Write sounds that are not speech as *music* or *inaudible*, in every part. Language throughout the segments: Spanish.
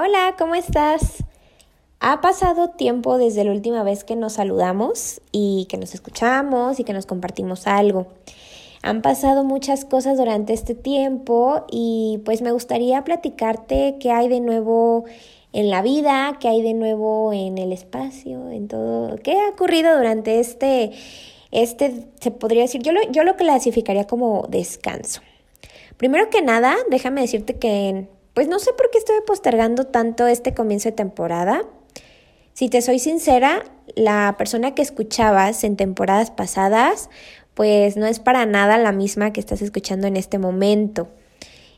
Hola, ¿cómo estás? Ha pasado tiempo desde la última vez que nos saludamos y que nos escuchamos y que nos compartimos algo. Han pasado muchas cosas durante este tiempo y pues me gustaría platicarte qué hay de nuevo en la vida, qué hay de nuevo en el espacio, en todo, qué ha ocurrido durante este, este, se podría decir, yo lo, yo lo clasificaría como descanso. Primero que nada, déjame decirte que pues no sé por qué estoy postergando tanto este comienzo de temporada. Si te soy sincera, la persona que escuchabas en temporadas pasadas, pues no es para nada la misma que estás escuchando en este momento.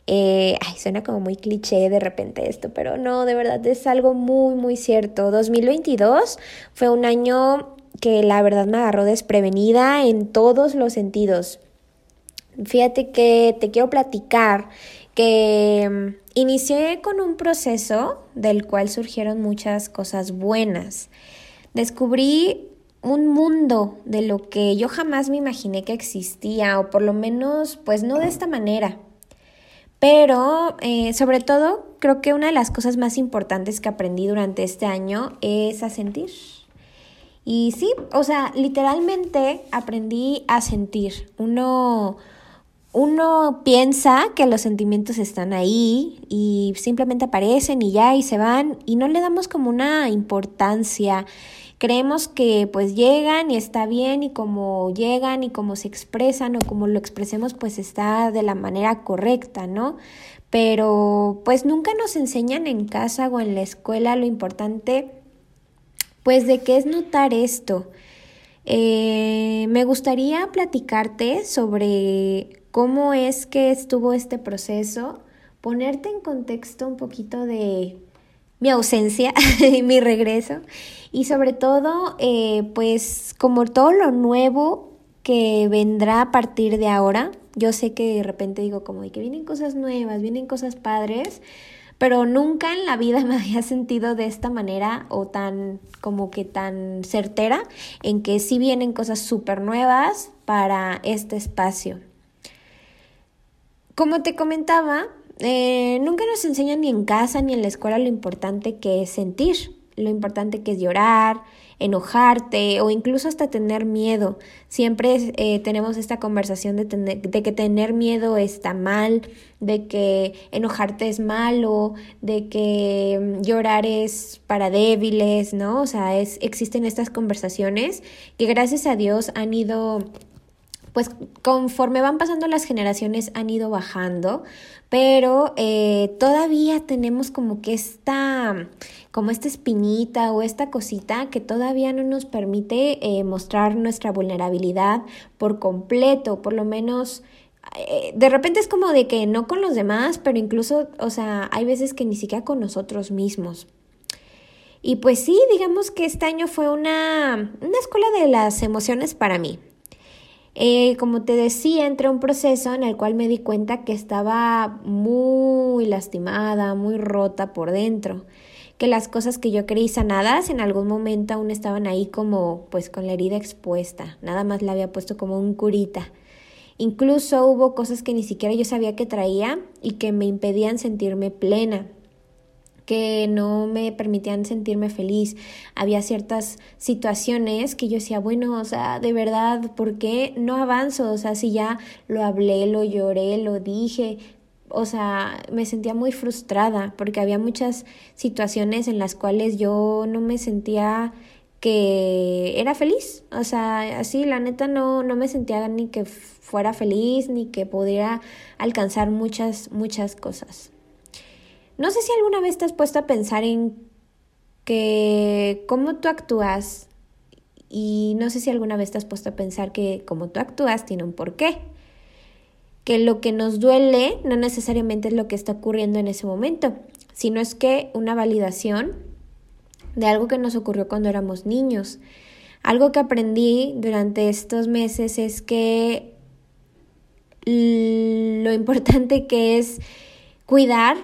Eh, ay, suena como muy cliché de repente esto, pero no, de verdad es algo muy, muy cierto. 2022 fue un año que la verdad me agarró desprevenida en todos los sentidos. Fíjate que te quiero platicar que mm, inicié con un proceso del cual surgieron muchas cosas buenas. Descubrí un mundo de lo que yo jamás me imaginé que existía, o por lo menos, pues no de esta manera. Pero, eh, sobre todo, creo que una de las cosas más importantes que aprendí durante este año es a sentir. Y sí, o sea, literalmente aprendí a sentir. Uno uno piensa que los sentimientos están ahí y simplemente aparecen y ya y se van y no le damos como una importancia. Creemos que pues llegan y está bien y como llegan y como se expresan o como lo expresemos pues está de la manera correcta, ¿no? Pero pues nunca nos enseñan en casa o en la escuela lo importante pues de qué es notar esto. Eh, me gustaría platicarte sobre cómo es que estuvo este proceso, ponerte en contexto un poquito de mi ausencia *laughs* mi regreso y sobre todo eh, pues como todo lo nuevo que vendrá a partir de ahora. Yo sé que de repente digo como que vienen cosas nuevas, vienen cosas padres, pero nunca en la vida *laughs* me había sentido de esta manera o tan como que tan certera en que sí vienen cosas súper nuevas para este espacio. Como te comentaba, eh, nunca nos enseñan ni en casa ni en la escuela lo importante que es sentir, lo importante que es llorar, enojarte o incluso hasta tener miedo. Siempre eh, tenemos esta conversación de, de, que tener miedo está mal, de que enojarte es malo, de que mm, llorar es para débiles, ¿no? O sea, es, existen estas conversaciones que gracias a Dios han ido pues conforme van pasando las generaciones han ido bajando, pero eh, todavía tenemos como que esta, como esta espinita o esta cosita que todavía no nos permite eh, mostrar nuestra vulnerabilidad por completo, por lo menos eh, de repente es como de que no con los demás, pero incluso, o sea, hay veces que ni siquiera con nosotros mismos. Y pues sí, digamos que este año fue una, una escuela de las emociones para mí. Eh, como te decía, entré a un proceso en el cual me di cuenta que estaba muy lastimada, muy rota por dentro, que las cosas que yo creí sanadas en algún momento aún estaban ahí como pues con la herida expuesta, nada más la había puesto como un curita. Incluso hubo cosas que ni siquiera yo sabía que traía y que me impedían sentirme plena, que no me permitían sentirme feliz. Había ciertas situaciones que yo decía, bueno, o sea, de verdad, ¿por qué no avanzo? O sea, si ya lo hablé, lo lloré, lo dije, o sea, me sentía muy frustrada porque había muchas situaciones en las cuales yo no me sentía que era feliz, o sea, así la neta no, no me sentía ni que fuera feliz ni que pudiera alcanzar muchas, muchas cosas. No sé si alguna vez te has puesto a pensar en que cómo tú actúas y no sé si alguna vez te has puesto a pensar que cómo tú actúas tiene un porqué. Que lo que nos duele no necesariamente es lo que está ocurriendo en ese momento, sino es que una validación de algo que nos ocurrió cuando éramos niños. Algo que aprendí durante estos meses es que lo importante que es cuidar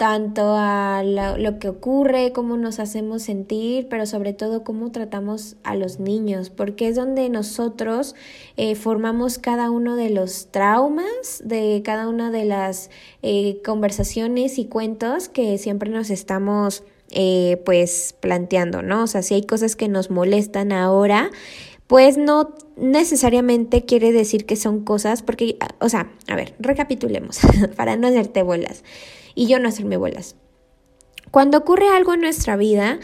tanto a lo, que ocurre, cómo nos hacemos sentir, pero sobre todo cómo tratamos a los niños, porque es donde nosotros eh, formamos cada uno de los traumas, de cada una de las eh, conversaciones y cuentos que siempre nos estamos eh, pues planteando, ¿no? O sea, si hay cosas que nos molestan ahora, pues no necesariamente quiere decir que son cosas, porque, o sea, a ver, recapitulemos, *laughs* para no hacerte bolas y yo no hacerme bolas. Cuando ocurre algo en nuestra vida,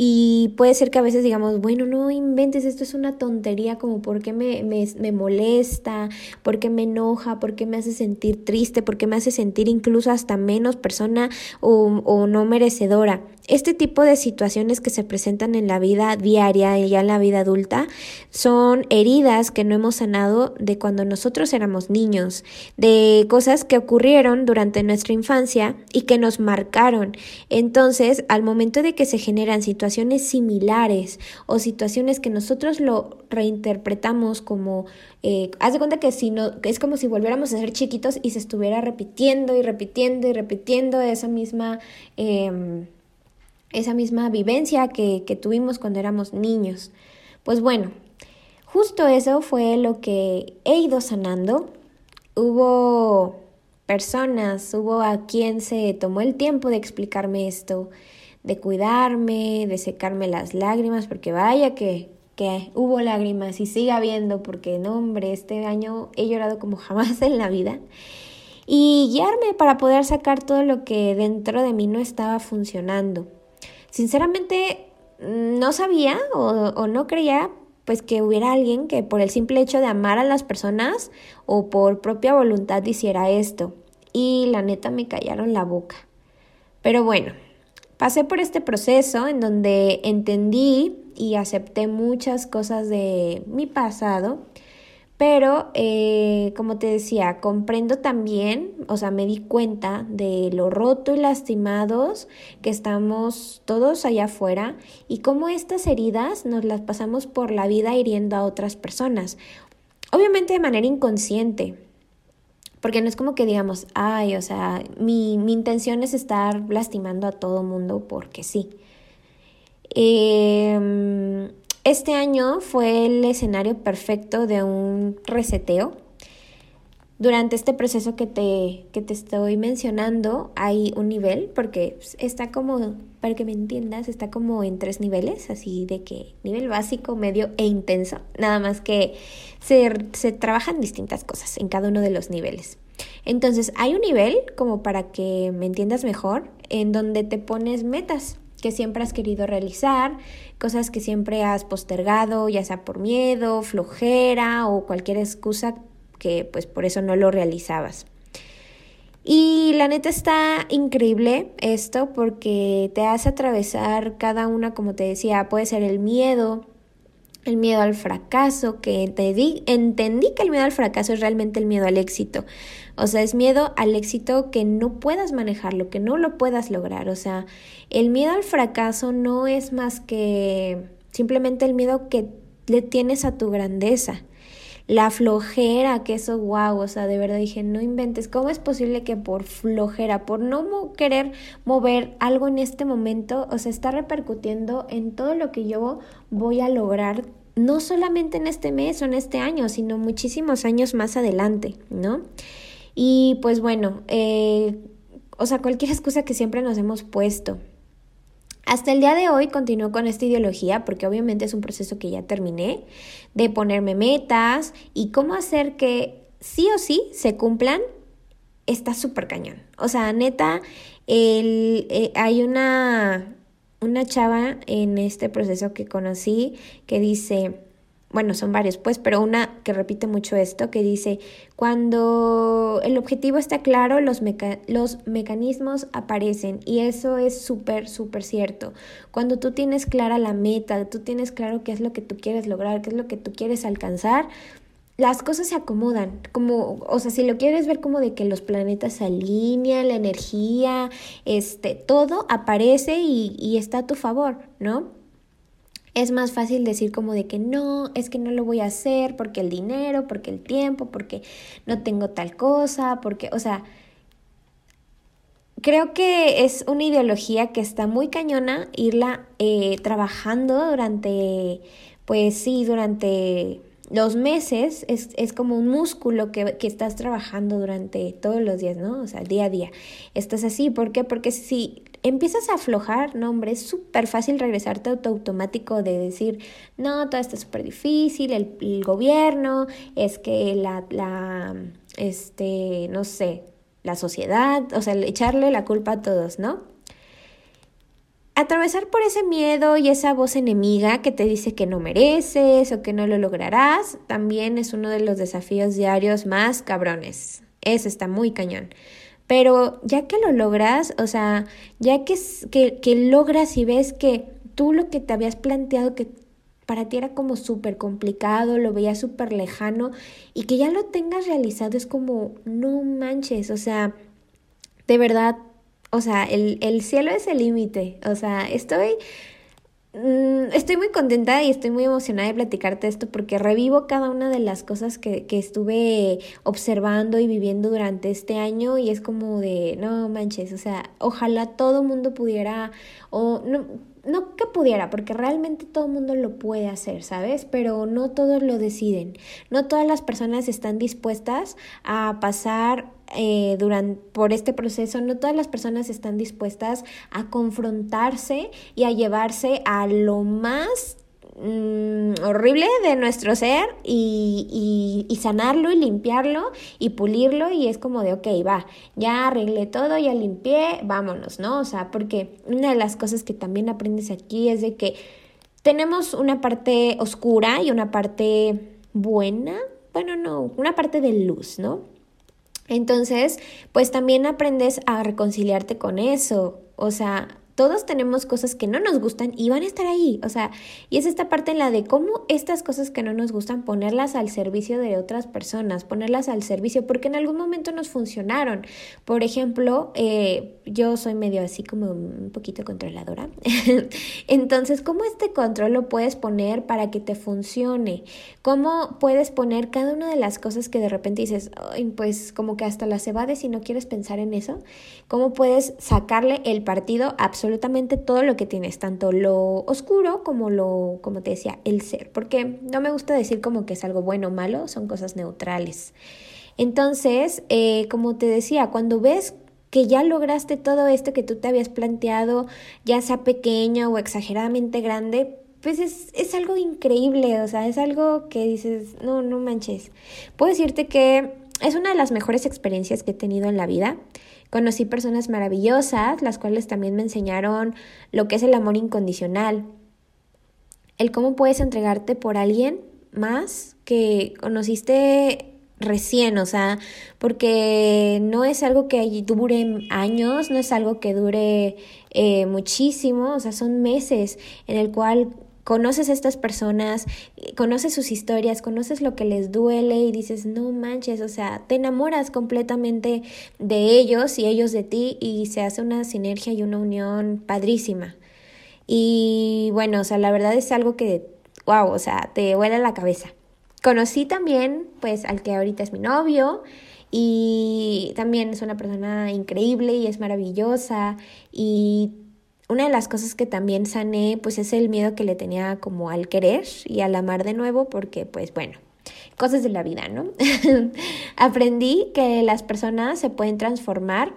y puede ser que a veces digamos, bueno, no inventes, esto es una tontería, como por qué me, me, me molesta, por qué me enoja, por qué me hace sentir triste, por qué me hace sentir incluso hasta menos persona o, o no merecedora. Este tipo de situaciones que se presentan en la vida diaria y ya en la vida adulta son heridas que no hemos sanado de cuando nosotros éramos niños, de cosas que ocurrieron durante nuestra infancia y que nos marcaron. Entonces, al momento de que se generan situaciones similares o situaciones que nosotros lo reinterpretamos como, eh, haz de cuenta que si no, es como si volviéramos a ser chiquitos y se estuviera repitiendo y repitiendo y repitiendo esa misma... Eh, esa misma vivencia que, que tuvimos cuando éramos niños. Pues bueno, justo eso fue lo que he ido sanando. Hubo personas, hubo a quien se tomó el tiempo de explicarme esto, de cuidarme, de secarme las lágrimas, porque vaya que, que hubo lágrimas y sigue habiendo, porque no, hombre, este año he llorado como jamás en la vida. Y guiarme para poder sacar todo lo que dentro de mí no estaba funcionando. Sinceramente, no sabía o, no creía pues que hubiera alguien que por el simple hecho de amar a las personas o por propia voluntad hiciera esto. Y la neta me callaron la boca. Pero bueno, pasé por este proceso en donde entendí y acepté muchas cosas de mi pasado pero, eh, como te decía, comprendo también, o sea, me di cuenta de lo roto y lastimados que estamos todos allá afuera y cómo estas heridas nos las pasamos por la vida hiriendo a otras personas. Obviamente de manera inconsciente, porque no es como que digamos, ay, o sea, mi, mi intención es estar lastimando a todo mundo porque sí. Eh, este año fue el escenario perfecto de un reseteo. Durante este proceso que te, que te estoy mencionando hay un nivel, porque está como, para que me entiendas, está como en tres niveles, así de que nivel básico, medio e intenso. Nada más que se, se trabajan distintas cosas en cada uno de los niveles. Entonces hay un nivel, como para que me entiendas mejor, en donde te pones metas que siempre has querido realizar, cosas que siempre has postergado, ya sea por miedo, flojera o cualquier excusa que pues por eso no lo realizabas. Y la neta está increíble esto porque te hace atravesar cada una, como te decía, puede ser el miedo, el miedo al fracaso, que te di, entendí que el miedo al fracaso es realmente el miedo al éxito. O sea, es miedo al éxito que no puedas manejarlo, que no lo puedas lograr. O sea, el miedo al fracaso no es más que simplemente el miedo que le tienes a tu grandeza. La flojera, que eso, wow, o sea, de verdad dije, no inventes, ¿cómo es posible que por flojera, por no querer mover algo en este momento, o sea, está repercutiendo en todo lo que yo voy a lograr no solamente en este mes o en este año, sino muchísimos años más adelante, ¿no? Y pues bueno, eh, o sea, cualquier excusa que siempre nos hemos puesto. Hasta el día de hoy continúo con esta ideología porque obviamente es un proceso que ya terminé, de ponerme metas y cómo hacer que sí o sí se cumplan, está súper cañón. O sea, neta, el, eh, hay una, una chava en este proceso que conocí que dice, bueno, son varios pues, pero una que repite mucho esto, que dice, cuando el objetivo está claro, los, los mecanismos aparecen y eso es súper, súper cierto. Cuando tú tienes clara la meta, tú tienes claro qué es lo que tú quieres lograr, qué es lo que tú quieres alcanzar, las cosas se acomodan, como, o sea, si lo quieres ver como de que los planetas se alinean, la energía, este, todo aparece y, y está a tu favor, ¿no? Es más fácil decir como de que no, es que no lo voy a hacer porque el dinero, porque el tiempo, porque no tengo tal cosa, porque, o sea, creo que es una ideología que está muy cañona irla eh, trabajando durante, pues sí, durante los meses es, es como un músculo que, que, estás trabajando durante todos los días, ¿no? O sea, día a día. Estás así, ¿por qué? Porque si empiezas a aflojar, no, hombre, es súper fácil regresarte auto automático de decir, no, todo está súper difícil, el, el, gobierno, es que la, la, este, no sé, la sociedad, o sea, echarle la culpa a todos, ¿no? Atravesar por ese miedo y esa voz enemiga que te dice que no mereces o que no lo lograrás, también es uno de los desafíos diarios más cabrones. Eso está muy cañón. Pero ya que lo logras, o sea, ya que, que, logras y ves que tú lo que te habías planteado que para ti era como súper complicado, lo veías súper lejano y que ya lo tengas realizado es como, no manches, o sea, de verdad o sea, el, el cielo es el límite. O sea, estoy, estoy muy contenta y estoy muy emocionada de platicarte esto porque revivo cada una de las cosas que, que estuve observando y viviendo durante este año y es como de, no manches, o sea, ojalá todo mundo pudiera, o no, no que pudiera, porque realmente todo mundo lo puede hacer, ¿sabes? Pero no todos lo deciden. No todas las personas están dispuestas a pasar eh, durante, por este proceso, no todas las personas están dispuestas a confrontarse y a llevarse a lo más Mm, horrible de nuestro ser y, y, sanarlo y limpiarlo y pulirlo y es como de, ok, va, ya arreglé todo, ya limpié, vámonos, ¿no? O sea, porque una de las cosas que también aprendes aquí es de que tenemos una parte oscura y una parte buena, bueno, no, una parte de luz, ¿no? Entonces, pues también aprendes a reconciliarte con eso, o sea, todos tenemos cosas que no nos gustan y van a estar ahí. O sea, y es esta parte en la de cómo estas cosas que no nos gustan ponerlas al servicio de otras personas, ponerlas al servicio, porque en algún momento nos funcionaron. Por ejemplo, eh, yo soy medio así como un poquito controladora. *laughs* Entonces, ¿cómo este control lo puedes poner para que te funcione? ¿Cómo puedes poner cada una de las cosas que de repente dices, pues como que hasta las evades y no quieres pensar en eso? ¿Cómo puedes sacarle el partido absolutamente? absolutamente todo lo que tienes, tanto lo oscuro como lo, como te decía, el ser, porque no me gusta decir como que es algo bueno o malo, son cosas neutrales. Entonces, eh, como te decía, cuando ves que ya lograste todo esto que tú te habías planteado, ya sea pequeño o exageradamente grande, pues es, es algo increíble, o sea, es algo que dices, no, no manches. Puedo decirte que es una de las mejores experiencias que he tenido en la vida. Conocí personas maravillosas, las cuales también me enseñaron lo que es el amor incondicional. El cómo puedes entregarte por alguien más que conociste recién, o sea, porque no es algo que dure años, no es algo que dure eh, muchísimo, o sea, son meses en el cual conoces a estas personas, conoces sus historias, conoces lo que les duele y dices, no manches, o sea, te enamoras completamente de ellos y ellos de ti y se hace una sinergia y una unión padrísima. Y bueno, o sea, la verdad es algo que, wow, o sea, te vuela la cabeza. Conocí también, pues, al que ahorita es mi novio y también es una persona increíble y es maravillosa y una de las cosas que también sané, pues es el miedo que le tenía como al querer y al amar de nuevo, porque pues bueno, cosas de la vida, ¿no? *laughs* Aprendí que las personas se pueden transformar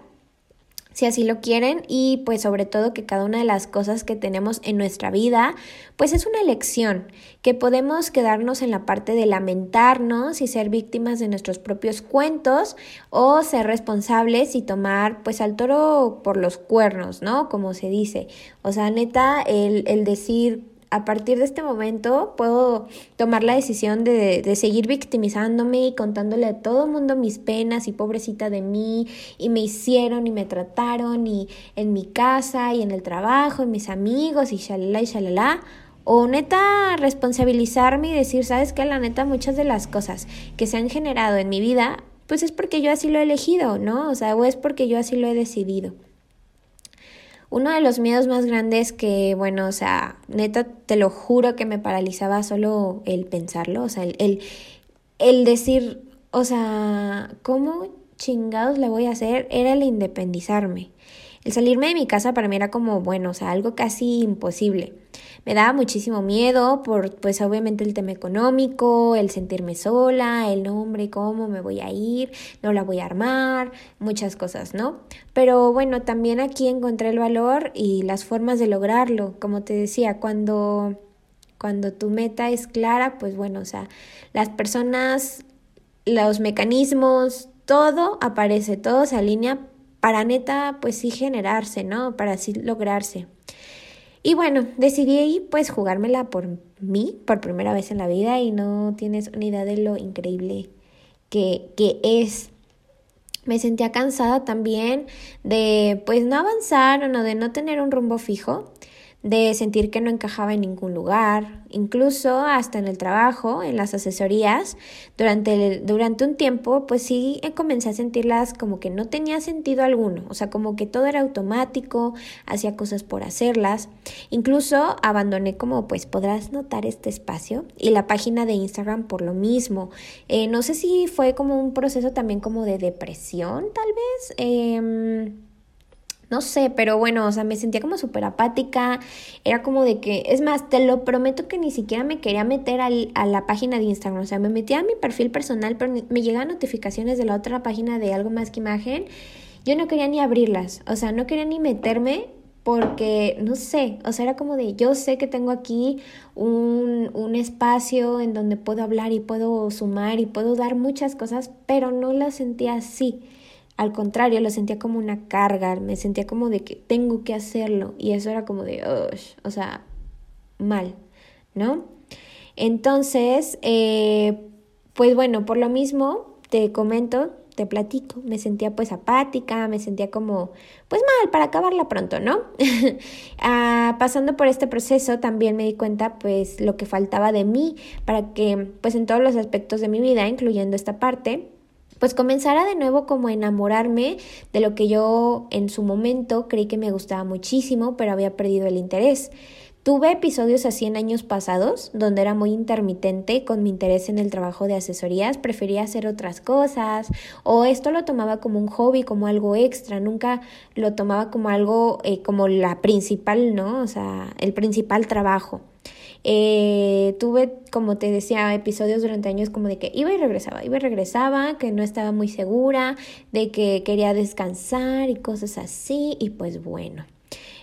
si así lo quieren y pues sobre todo que cada una de las cosas que tenemos en nuestra vida pues es una elección que podemos quedarnos en la parte de lamentarnos y ser víctimas de nuestros propios cuentos o ser responsables y tomar pues al toro por los cuernos, ¿no? Como se dice. O sea, neta, el, el decir a partir de este momento puedo tomar la decisión de, de seguir victimizándome y contándole a todo el mundo mis penas y pobrecita de mí y me hicieron y me trataron y en mi casa y en el trabajo y mis amigos y shalala y shalala. O neta responsabilizarme y decir, sabes que la neta muchas de las cosas que se han generado en mi vida, pues es porque yo así lo he elegido, ¿no? O sea, o es porque yo así lo he decidido. Uno de los miedos más grandes que, bueno, o sea, neta, te lo juro que me paralizaba solo el pensarlo, o sea, el, el, decir, o sea, ¿cómo chingados le voy a hacer era el independizarme. El salirme de mi casa para mí era como, bueno, o sea, algo casi imposible. Me daba muchísimo miedo por, pues obviamente el tema económico, el sentirme sola, el nombre, cómo me voy a ir, no la voy a armar, muchas cosas, ¿no? Pero bueno, también aquí encontré el valor y las formas de lograrlo. Como te decía, cuando, cuando tu meta es clara, pues bueno, o sea, las personas, los mecanismos, todo aparece, todo se alinea para neta, pues sí generarse, ¿no? Para así lograrse. Y bueno, decidí pues jugármela por mí, por primera vez en la vida, y no tienes una idea de lo increíble que, que es. Me sentía cansada también de pues no avanzar o no, de no tener un rumbo fijo de sentir que no encajaba en ningún lugar, incluso hasta en el trabajo, en las asesorías, durante, durante un tiempo, pues sí comencé a sentirlas como que no tenía sentido alguno, o sea, como que todo era automático, hacía cosas por hacerlas, incluso abandoné como pues podrás notar este espacio y la página de Instagram por lo mismo. Eh, no sé si fue como un proceso también como de depresión, tal vez. Eh, no sé, pero bueno, o sea, me sentía como súper apática, era como de que, es más, te lo prometo que ni siquiera me quería meter al, a la página de Instagram, o sea, me metía a mi perfil personal, pero me llegaban notificaciones de la otra página de algo más que imagen, yo no quería ni abrirlas, o sea, no quería ni meterme porque, no sé, o sea, era como de, yo sé que tengo aquí un, un espacio en donde puedo hablar y puedo sumar y puedo dar muchas cosas, pero no la sentía así. Al contrario, lo sentía como una carga, me sentía como de que tengo que hacerlo y eso era como de, o sea, mal, ¿no? Entonces, eh, pues bueno, por lo mismo, te comento, te platico, me sentía pues apática, me sentía como, pues mal, para acabarla pronto, ¿no? *laughs* ah, pasando por este proceso también me di cuenta pues lo que faltaba de mí para que pues en todos los aspectos de mi vida, incluyendo esta parte, pues comenzara de nuevo como a enamorarme de lo que yo en su momento creí que me gustaba muchísimo, pero había perdido el interés. Tuve episodios así en años pasados, donde era muy intermitente con mi interés en el trabajo de asesorías, prefería hacer otras cosas, o esto lo tomaba como un hobby, como algo extra, nunca lo tomaba como algo eh, como la principal, ¿no? O sea, el principal trabajo. Eh, tuve, como te decía, episodios durante años como de que iba y regresaba, iba y regresaba, que no estaba muy segura, de que quería descansar y cosas así, y pues bueno.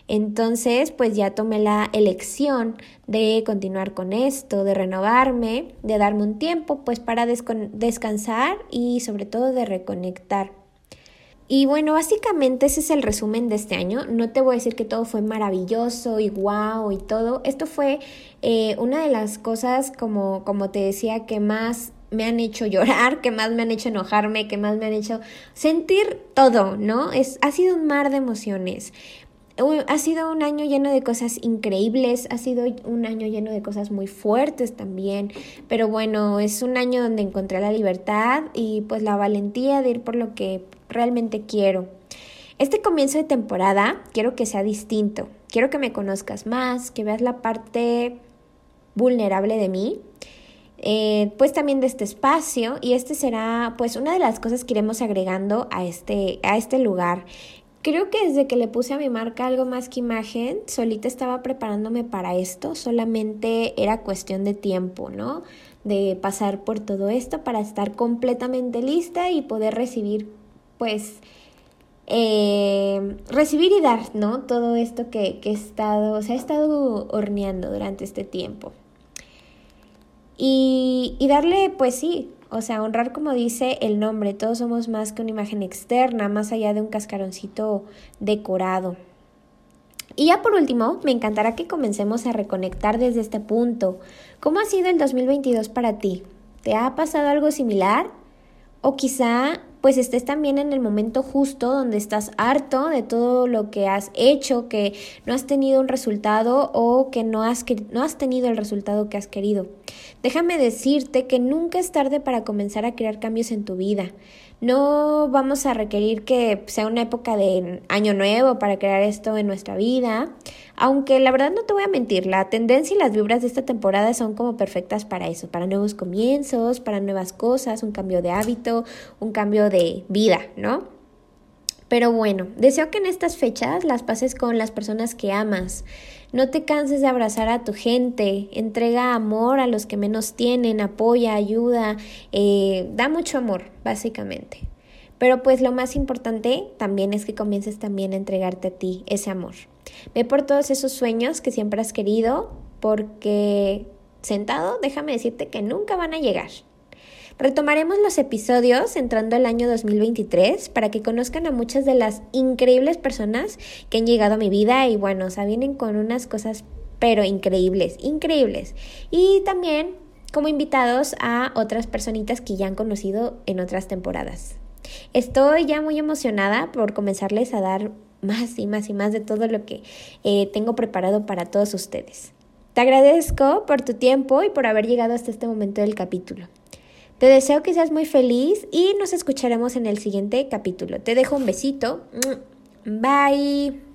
Entonces, pues ya tomé la elección de continuar con esto, de renovarme, de darme un tiempo, pues para descansar y sobre todo de reconectar. Y bueno, básicamente ese es el resumen de este año. No te voy a decir que todo fue maravilloso y guau y todo. Esto fue eh, una de las cosas, como, como te decía, que más me han hecho llorar, que más me han hecho enojarme, que más me han hecho sentir todo, ¿no? Es, ha sido un mar de emociones. Ha sido un año lleno de cosas increíbles, ha sido un año lleno de cosas muy fuertes también, pero bueno, es un año donde encontré la libertad y pues la valentía de ir por lo que realmente quiero. Este comienzo de temporada quiero que sea distinto, quiero que me conozcas más, que veas la parte vulnerable de mí, eh, pues también de este espacio y este será pues una de las cosas que iremos agregando a este, a este lugar. Creo que desde que le puse a mi marca algo más que imagen, solita estaba preparándome para esto, solamente era cuestión de tiempo, ¿no? De pasar por todo esto para estar completamente lista y poder recibir, pues, eh, recibir y dar, ¿no? Todo esto que, que estado, se ha estado horneando durante este tiempo. Y, y darle, pues sí, o sea, honrar como dice el nombre, todos somos más que una imagen externa, más allá de un cascaroncito decorado. Y ya por último, me encantará que comencemos a reconectar desde este punto. ¿Cómo ha sido el 2022 para ti? ¿Te ha pasado algo similar? O quizá pues estés también en el momento justo donde estás harto de todo lo que has hecho, que no has tenido un resultado o que no has, no has tenido el resultado que has querido. Déjame decirte que nunca es tarde para comenzar a crear cambios en tu vida. No vamos a requerir que sea una época de año nuevo para crear esto en nuestra vida, aunque la verdad no te voy a mentir, la tendencia y las vibras de esta temporada son como perfectas para eso, para nuevos comienzos, para nuevas cosas, un cambio de hábito, un cambio de vida, ¿no? Pero bueno, deseo que en estas fechas las pases con las personas que amas. No te canses de abrazar a tu gente, entrega amor a los que menos tienen, apoya, ayuda, eh, da mucho amor, básicamente. Pero pues lo más importante también es que comiences también a entregarte a ti ese amor. Ve por todos esos sueños que siempre has querido, porque sentado, déjame decirte que nunca van a llegar. Retomaremos los episodios entrando el año 2023 para que conozcan a muchas de las increíbles personas que han llegado a mi vida y bueno, o vienen con unas cosas pero increíbles, increíbles. Y también como invitados a otras personitas que ya han conocido en otras temporadas. Estoy ya muy emocionada por comenzarles a dar más y más y más de todo lo que eh, tengo preparado para todos ustedes. Te agradezco por tu tiempo y por haber llegado hasta este momento del capítulo. Te deseo que seas muy feliz y nos escucharemos en el siguiente capítulo. Te dejo un besito. Bye.